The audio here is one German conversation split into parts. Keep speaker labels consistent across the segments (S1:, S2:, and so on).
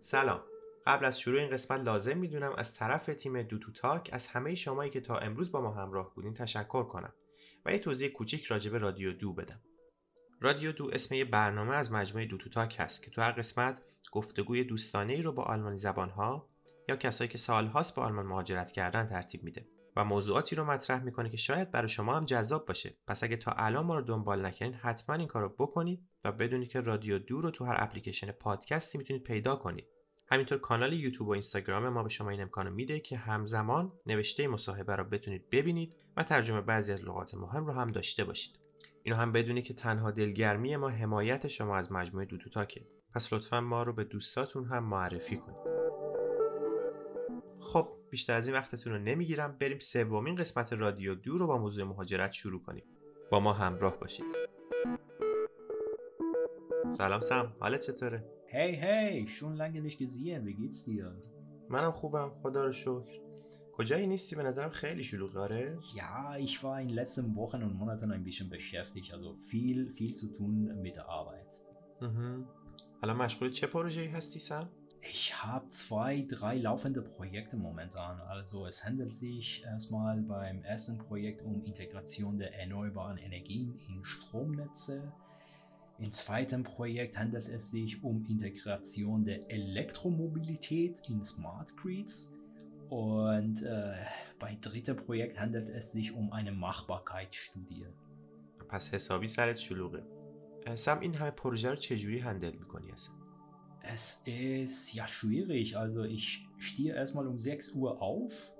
S1: سلام. قبل از شروع این قسمت لازم می‌دونم از طرف تیم دوتو تاک از همه شمایی که تا امروز با ما همراه بودین تشکر کنم و یه توضیح کوچیک راجع به رادیو دو بدم. رادیو دو اسم یه برنامه از مجموعه دوتو تاک هست که تو هر قسمت گفتگوی دوستانه ای رو با آلمانی زبانها یا کسایی که سالهاست به آلمان مهاجرت کردن ترتیب میده. و موضوعاتی رو مطرح می‌کنه که شاید برای شما هم جذاب باشه. پس اگه تا الان ما رو دنبال نکردین حتما این کار رو بکنید و بدونید که رادیو دو رو تو هر اپلیکیشن پادکستی می‌تونید پیدا کنید. همینطور کانال یوتیوب و اینستاگرام ما به شما این امکانو میده که همزمان نوشته مصاحبه رو بتونید ببینید و ترجمه بعضی از لغات مهم رو هم داشته باشید. اینو هم بدونید که تنها دلگرمی ما حمایت شما از مجموعه دوتو تاکه. پس لطفا ما رو به دوستاتون هم معرفی کنید. خب بیشتر از این وقتتون رو نمی‌گیرم. بریم سومین قسمت رادیو دو رو با موضوع مهاجرت شروع کنیم. با ما همراه باشید. سلام سم. حالت چطوره؟
S2: schon lange nicht gesehen. Wie geht's dir?
S1: منم خوبم. خدا رو شکر. کجایی نیستی؟ به نظرم خیلی شلوغه. آره؟
S2: Ja, ich war in den letzten Wochen und Monaten ein bisschen beschäftigt. Also viel, viel zu tun mit der Arbeit.
S1: الان مشغول چه پروژه‌ای هستی سم؟
S2: Ich habe zwei, drei laufende Projekte momentan. Also es handelt sich erstmal beim ersten Projekt um Integration der erneuerbaren Energien in Stromnetze. Im zweiten Projekt handelt es sich um Integration der Elektromobilität in Smart Grids. Und äh, bei dritten Projekt handelt es sich um eine Machbarkeitsstudie.
S1: پس حسابی سرت شلوغه اه، سم این همه پروژه رو چجوری هندل میکنی اصلا
S2: Es ist ja schwierig. Also ich stehe erstmal um 6 Uhr auf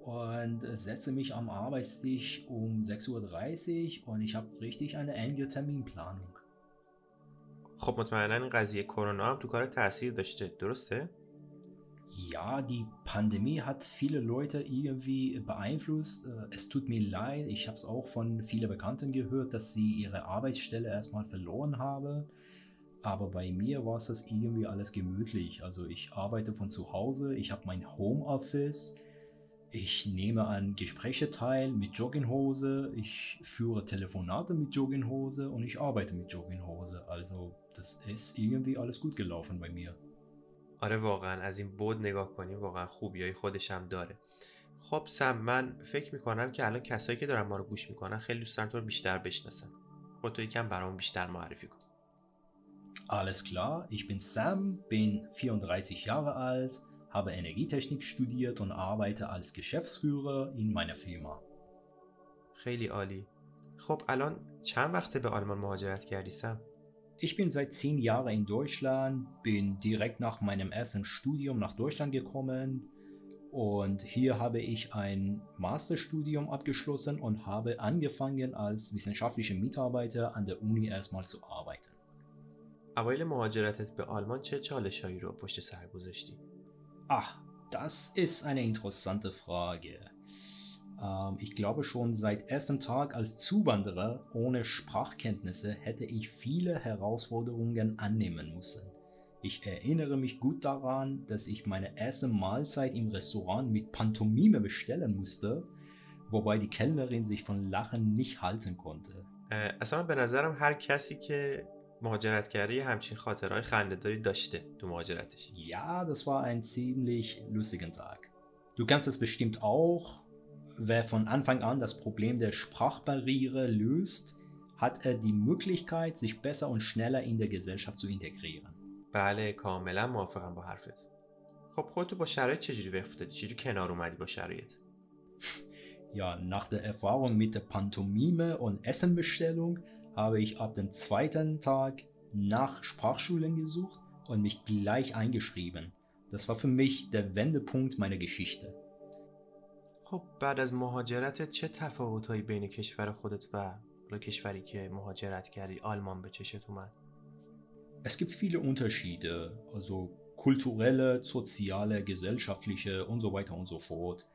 S2: und äh, setze mich am Arbeitstisch um 6.30 Uhr und ich habe richtig eine enge Terminplanung.
S1: خب مطمئنا این قضیه کرونا هم تو کار تاثیر داشته درسته
S2: Ja, die Pandemie hat viele Leute irgendwie beeinflusst. Äh, Es tut mir leid, ich habe es auch von vielen Bekannten gehört, dass sie ihre Arbeitsstelle erstmal verloren haben. Aber bei mir war es das irgendwie alles gemütlich. Also ich arbeite von zu Hause, ich habe mein Homeoffice, ich nehme an Gespräche teil mit Jogginghose, ich führe Telefonate mit Jogginghose und ich arbeite mit Jogginghose. Also das ist irgendwie alles gut gelaufen bei mir.
S1: آره واقعا از این بود نگاه کنیم واقعا خوبیای خودش هم داره خب سم من فکر میکنم که الان کسایی که دارن ما رو گوش میکنن خیلی دوست دارن تو رو بیشتر بشناسن خودتو یکم برام بیشتر معرفی کن
S2: Alles klar, ich bin Sam, bin 34 Jahre alt, habe Energietechnik studiert und arbeite als Geschäftsführer in meiner Firma.
S1: خیلی عالی خب الان چند وقته به آلمان مهاجرت کردی سم
S2: Ich bin seit 10 Jahren in Deutschland, bin direkt nach meinem ersten Studium nach Deutschland gekommen und hier habe ich ein Masterstudium abgeschlossen und habe angefangen als wissenschaftlicher Mitarbeiter an der Uni erstmal zu arbeiten.
S1: اوایل مهاجرتت به آلمان چه چالشهایی رو پشت سر گذاشتی
S2: Ach, das ist eine interessante Frage. Ähm, ich glaube schon seit ersten Tag als Zuwanderer ohne Sprachkenntnisse hätte ich viele Herausforderungen annehmen müssen. Ich erinnere mich gut daran, dass ich meine erste Mahlzeit im Restaurant mit Pantomime bestellen musste, wobei die Kellnerin sich von Lachen nicht halten konnte.
S1: اه، اصلا به نظرم هر کسی که مهاجرت کاری همچنین خاطره ای داری داشته تو مهاجرتش؟
S2: یا دس وار این زیملیش لوسیگن تاگ تو گانستس بشتیمت اوه و فرون آنفانگ آن داس پروبلِم دیش پراخ باریره لوزت هات ا دی موگلیگکایت زیش بهتر و شنلره این د گزالشافت زو اینتگریران
S1: باله کاملا موافقم با حرفت. خب خودتو با شرایط چجوری رفت بود چجوری کنار اومدی با شرایط؟
S2: یا ناخت افرون میته پانتومیمه اون اسن میشتلوندونگ habe ich ab dem zweiten Tag nach Sprachschulen gesucht und mich gleich eingeschrieben. Das war für mich der Wendepunkt meiner Geschichte.
S1: خب بعد از مهاجرتت چه تفاوتهایی بین کشور خودت و حالا کشوری که مهاجرت کردی آلمان به چشت اومد
S2: Es gibt viele Unterschiede, also kulturelle, soziale, gesellschaftliche und so weiter und so fort.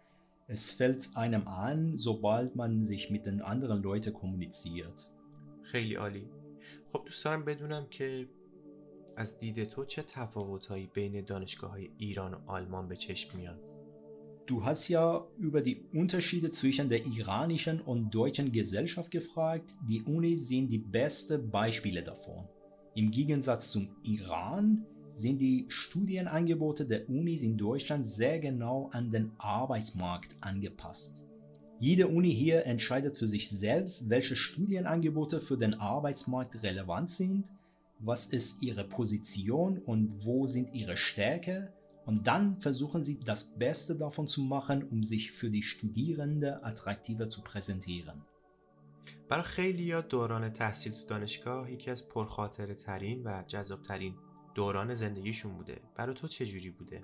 S2: Es fällt einem an, sobald man sich mit den anderen Leuten kommuniziert.
S1: خیلی عالی خب دوست دارم بدونم که از دید تو چه تفاوتهایی بین دانشگاه های ایران و آلمان به چشم میان
S2: Du hast ja über die Unterschiede zwischen der iranischen und deutschen Gesellschaft gefragt. Die Unis sind die besten Beispiele davon. Im Gegensatz zum Iran sind die Studienangebote der Unis in Deutschland sehr genau an den Arbeitsmarkt angepasst. Jede Uni hier entscheidet für sich selbst, welche Studienangebote für den Arbeitsmarkt relevant sind, was ist ihre Position und wo sind ihre Stärke und dann versuchen sie das Beste davon zu machen, um sich für die Studierende attraktiver zu präsentieren.
S1: برای خیلی یا دوران تحصیل تو دانشگاه یکی از پرخاطره ترین و جذابترین دوران زندگیشون بوده. برای تو چه جوری بوده؟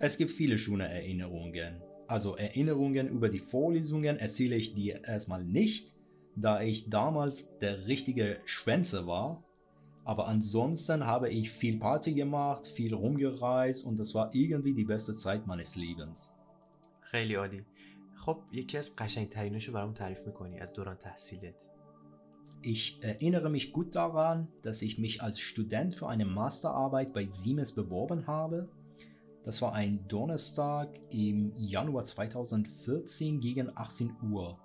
S2: Es gibt viele schöne Erinnerungen. Also Erinnerungen über die Vorlesungen erzähle ich dir erstmal nicht, da ich damals der richtige Schwänze war. Aber ansonsten habe ich viel Party gemacht, viel rumgereist und das war irgendwie die beste Zeit meines Lebens.
S1: خیلی عالی. خب یکی از قشنگتریناشو برام تعریف میکنی از دوران تحصیلت.
S2: Ich erinnere mich gut daran, dass ich mich als Student für eine Masterarbeit bei Siemens beworben habe. das war ein Donnerstag im Januar 2014 gegen 18 Uhr,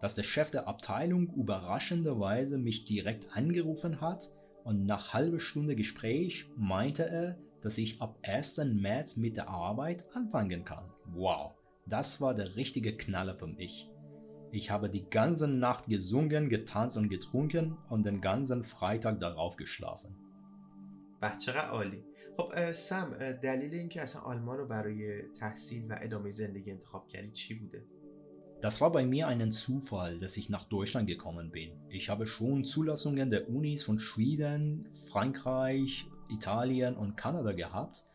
S2: dass der Chef der Abteilung überraschenderweise mich direkt angerufen hat und nach halber Stunde Gespräch meinte er, dass ich ab 1. März mit der Arbeit anfangen kann. Wow, das war der richtige Knaller für mich. Ich habe die ganze Nacht gesungen, getanzt und getrunken und den ganzen Freitag darauf geschlafen.
S1: Bachara Oli. خب اه، سم اه، دلیل اینکه اصلا آلمان رو برای تحصیل و ادامه زندگی انتخاب کردی چی بوده
S2: Das war bei mir ein Zufall, dass ich nach Deutschland gekommen bin. Ich habe schon Zulassungen der Unis von Schweden, Frankreich, Italien und Kanada gehabt.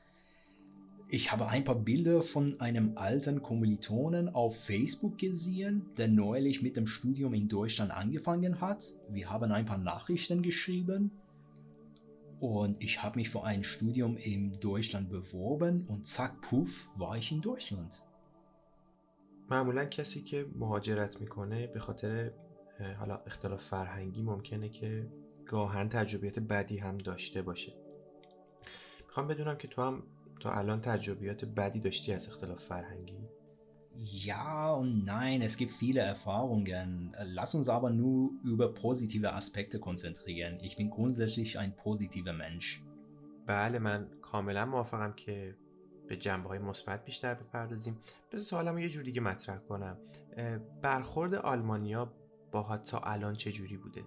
S2: Ich habe ein paar Bilder von einem alten Kommilitonen auf Facebook gesehen, der neulich mit dem Studium in Deutschland angefangen hat. Wir haben ein paar Nachrichten geschrieben und ich habe mich für ein Studium in Deutschland beworben und zack, puff, war ich in Deutschland.
S1: معمولا کسی که مهاجرت می‌کنه به خاطر حالا اختلاف فرهنگی ممکنه که گاهن تجربیات بدی هم داشته باشه می‌خوام بدونم که تو هم تا الان تجربیات بدی داشتی از اختلاف فرهنگی
S2: Ja und nein, es gibt viele Erfahrungen. Lass uns aber nur über positive Aspekte konzentrieren. Ich bin grundsätzlich ein positiver Mensch.
S1: بله من کاملا موافقم که به جنبه های مثبت بیشتر بپردازیم بذار سوالم یه جور دیگه مطرح کنم اه، برخورد آلمانیا باهات تا الان چه جوری بوده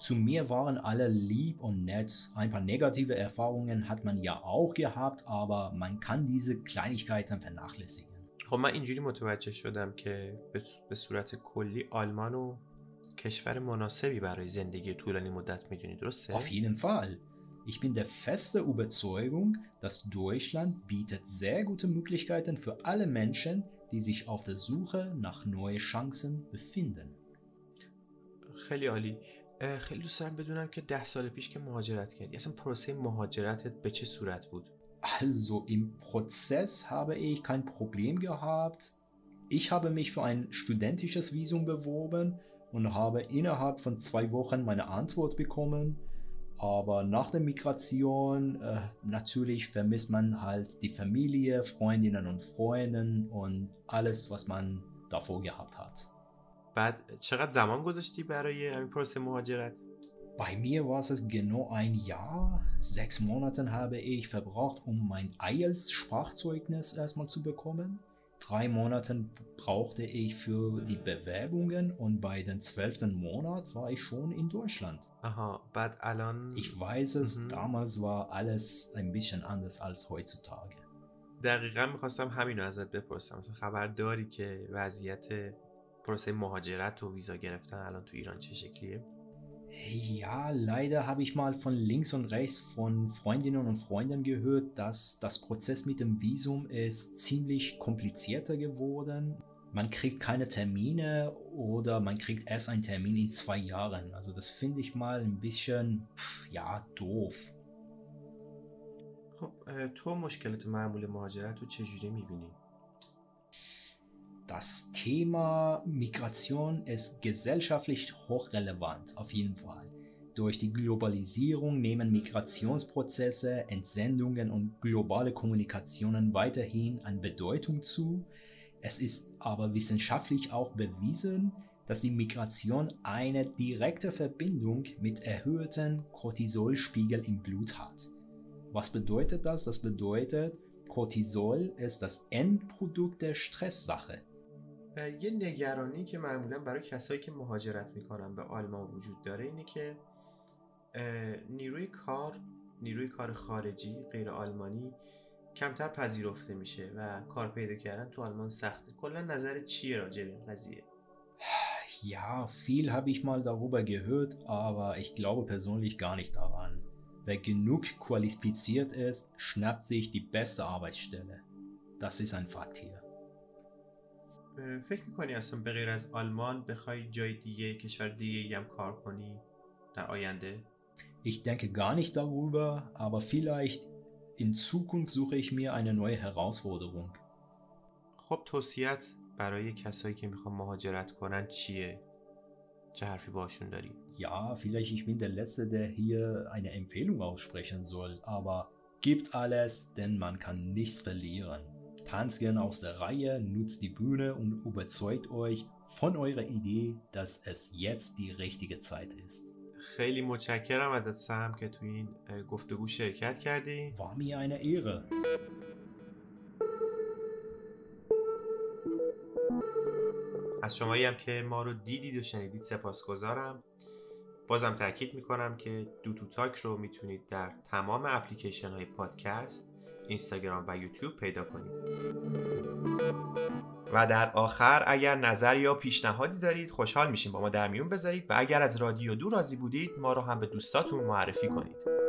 S2: Zu mir waren alle lieb und nett. Ein paar negative Erfahrungen hat man ja auch gehabt, aber man kann diese Kleinigkeiten vernachlässigen.
S1: خب من اینجوری متوجه شدم که به- صورت کلی آلمان و کشور مناسبی برای زندگی طولانی مدت می‌دونی درسته؟
S2: Auf jeden Fall. Ich bin der feste Überzeugung, dass Deutschland bietet sehr gute Möglichkeiten für alle Menschen, die sich auf der Suche nach neuen Chancen befinden.
S1: خیلی عالی خیلی دوست دارم بدونم که ده سال پیش که مهاجرت کردی اصلا پروسه مهاجرتت به چه صورت بود
S2: Also im Prozess habe ich kein Problem gehabt. Ich habe mich für ein studentisches Visum beworben und habe innerhalb von zwei Wochen meine Antwort bekommen. Aber nach der Migration, äh, natürlich vermisst man halt die Familie, Freundinnen und Freunden und alles, was man davor gehabt hat.
S1: بعد چقدر زمان گذاشتی برای همین پروسه مهاجرت
S2: Bei mir war es genau ein Jahr. Sechs Monate habe ich verbraucht, um mein IELTS-Sprachzeugnis erstmal zu bekommen. Drei Monate brauchte ich für die Bewerbungen und bei dem zwölften Monat war ich schon in Deutschland.
S1: آها بعد الان
S2: Ich weiß es,
S1: Mhm.
S2: damals war alles ein bisschen anders als heutzutage.
S1: دقیقا میخواستم همین رو ازت بپرسم مثلا خبر داری که وضعیت پروسه مهاجرت و ویزا گرفتن الان تو ایران چه شکلیه
S2: Ja, leider habe ich mal von links und rechts von Freundinnen und Freunden gehört, dass das Prozess mit dem Visum ist ziemlich komplizierter geworden. Man kriegt keine Termine oder man kriegt erst einen Termin in zwei Jahren. Also das finde ich mal ein bisschen, pff, ja, doof.
S1: خب اه، تو مشکلات معمول مهاجرت رو چجوری میبینی
S2: Das Thema Migration ist gesellschaftlich hochrelevant, auf jeden Fall. Durch die Globalisierung nehmen Migrationsprozesse, Entsendungen und globale Kommunikationen weiterhin an Bedeutung zu. Es ist aber wissenschaftlich auch bewiesen, dass die Migration eine direkte Verbindung mit erhöhten Cortisolspiegel im Blut hat. Was bedeutet das? Das bedeutet, Cortisol ist das Endprodukt der Stresssache.
S1: یه نگرانی که معمولا برای کسایی که مهاجرت می‌کنن به آلمان وجود داره اینه که نیروی کار نیروی کار خارجی غیر آلمانی کمتر پذیرفته میشه و کار پیدا کردن تو آلمان سخته کلا نظر چیه راجع به این قضیه
S2: Ja, viel habe ich mal darüber gehört, aber ich glaube persönlich gar nicht daran. Wer genug qualifiziert ist, schnappt sich die beste Arbeitsstelle. Das ist ein Fakt hier.
S1: فکر می‌کنی اصلا به غیر از آلمان بخوای جای دیگه کشور دیگه هم کار کنی در آینده؟
S2: Ich denke gar nicht darüber, aber vielleicht in Zukunft suche ich mir eine neue Herausforderung.
S1: خب توصیت برای کسایی که می‌خوان مهاجرت کنن چیه؟ چه حرفی باشون داری؟
S2: Ja, vielleicht ich bin der Letzte, der hier eine Empfehlung aussprechen soll, aber gibt alles, denn man kann nichts verlieren. Tanzt gern aus der Reihe, nutzt die Bühne und überzeugt euch von eurer Idee, dass es jetzt die richtige Zeit ist.
S1: خیلی متشکرم ازت سم که تو این گفتگو شرکت کردی
S2: War mir eine Ehre.
S1: از شمایی هم که ما رو دیدید و شنیدید سپاسگزارم بازم تاکید می‌کنم که دو تو تاک رو می‌تونید در تمام اپلیکیشن های پادکست اینستاگرام و یوتیوب پیدا کنید. و در آخر اگر نظر یا پیشنهادی دارید خوشحال میشیم با ما در میون بذارید و اگر از رادیو دو راضی بودید ما رو هم به دوستاتون معرفی کنید.